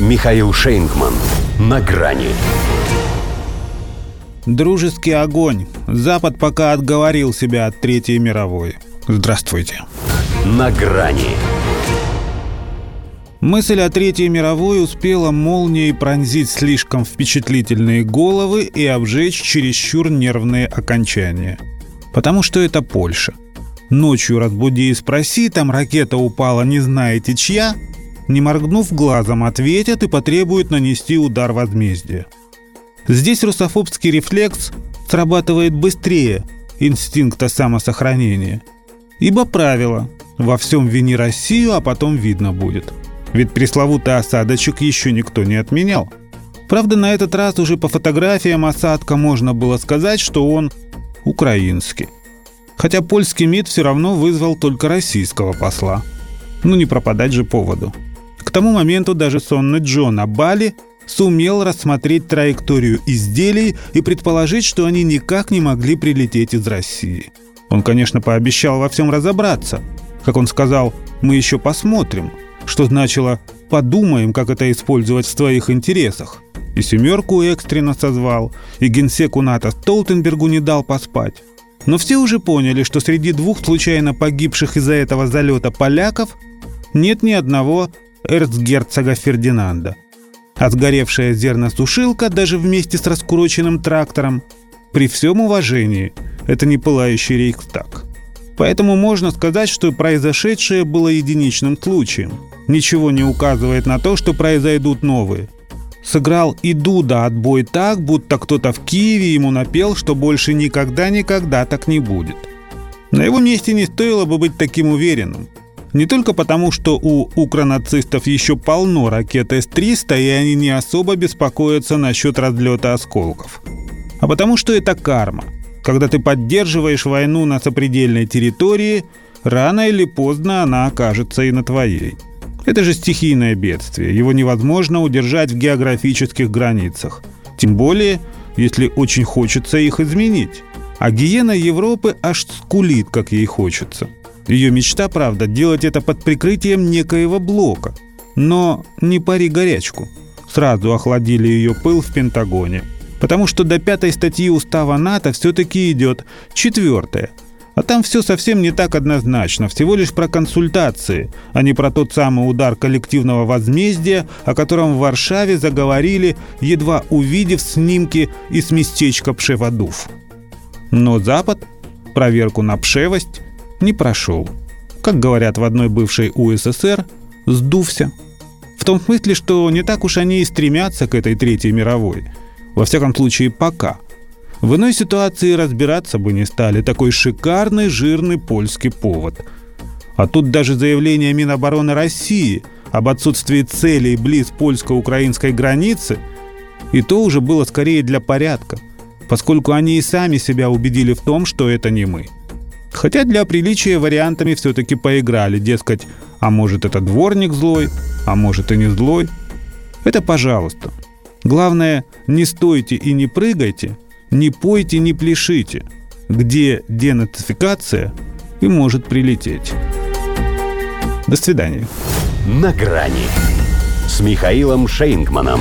Михаил Шейнгман. На грани. Дружеский огонь. Запад пока отговорил себя от Третьей мировой. Здравствуйте. На грани. Мысль о Третьей мировой успела молнией пронзить слишком впечатлительные головы и обжечь чересчур нервные окончания. Потому что это Польша. Ночью разбуди и спроси, там ракета упала не знаете чья, не моргнув глазом, ответят и потребуют нанести удар возмездия. Здесь русофобский рефлекс срабатывает быстрее инстинкта самосохранения. Ибо правило «во всем вини Россию, а потом видно будет». Ведь пресловутый осадочек еще никто не отменял. Правда, на этот раз уже по фотографиям осадка можно было сказать, что он украинский. Хотя польский МИД все равно вызвал только российского посла. Ну не пропадать же поводу. Тому моменту даже сонный Джон Абали сумел рассмотреть траекторию изделий и предположить, что они никак не могли прилететь из России. Он, конечно, пообещал во всем разобраться. Как он сказал, мы еще посмотрим – что значило «подумаем, как это использовать в своих интересах». И «семерку» экстренно созвал, и генсеку НАТО Столтенбергу не дал поспать. Но все уже поняли, что среди двух случайно погибших из-за этого залета поляков нет ни одного эрцгерцога Фердинанда. Сгоревшая зерносушилка даже вместе с раскуроченным трактором, при всем уважении, это не пылающий рейхстаг. Поэтому можно сказать, что произошедшее было единичным случаем. Ничего не указывает на то, что произойдут новые. Сыграл и Дуда отбой так, будто кто-то в Киеве ему напел, что больше никогда-никогда так не будет. На его месте не стоило бы быть таким уверенным. Не только потому, что у укронацистов еще полно ракет С-300, и они не особо беспокоятся насчет разлета осколков. А потому что это карма – когда ты поддерживаешь войну на сопредельной территории, рано или поздно она окажется и на твоей. Это же стихийное бедствие, его невозможно удержать в географических границах. Тем более, если очень хочется их изменить. А гиена Европы аж скулит, как ей хочется. Ее мечта, правда, делать это под прикрытием некоего блока. Но не пари горячку. Сразу охладили ее пыл в Пентагоне – Потому что до пятой статьи устава НАТО все-таки идет четвертая. А там все совсем не так однозначно, всего лишь про консультации, а не про тот самый удар коллективного возмездия, о котором в Варшаве заговорили, едва увидев снимки из местечка Пшеводув. Но Запад проверку на пшевость не прошел. Как говорят в одной бывшей УССР, сдувся. В том смысле, что не так уж они и стремятся к этой Третьей мировой – во всяком случае, пока. В иной ситуации разбираться бы не стали. Такой шикарный, жирный польский повод. А тут даже заявление Минобороны России об отсутствии целей близ польско-украинской границы и то уже было скорее для порядка, поскольку они и сами себя убедили в том, что это не мы. Хотя для приличия вариантами все-таки поиграли, дескать, а может это дворник злой, а может и не злой. Это пожалуйста – Главное, не стойте и не прыгайте, не пойте, не пляшите, где денацификация и может прилететь. До свидания. На грани с Михаилом Шейнгманом.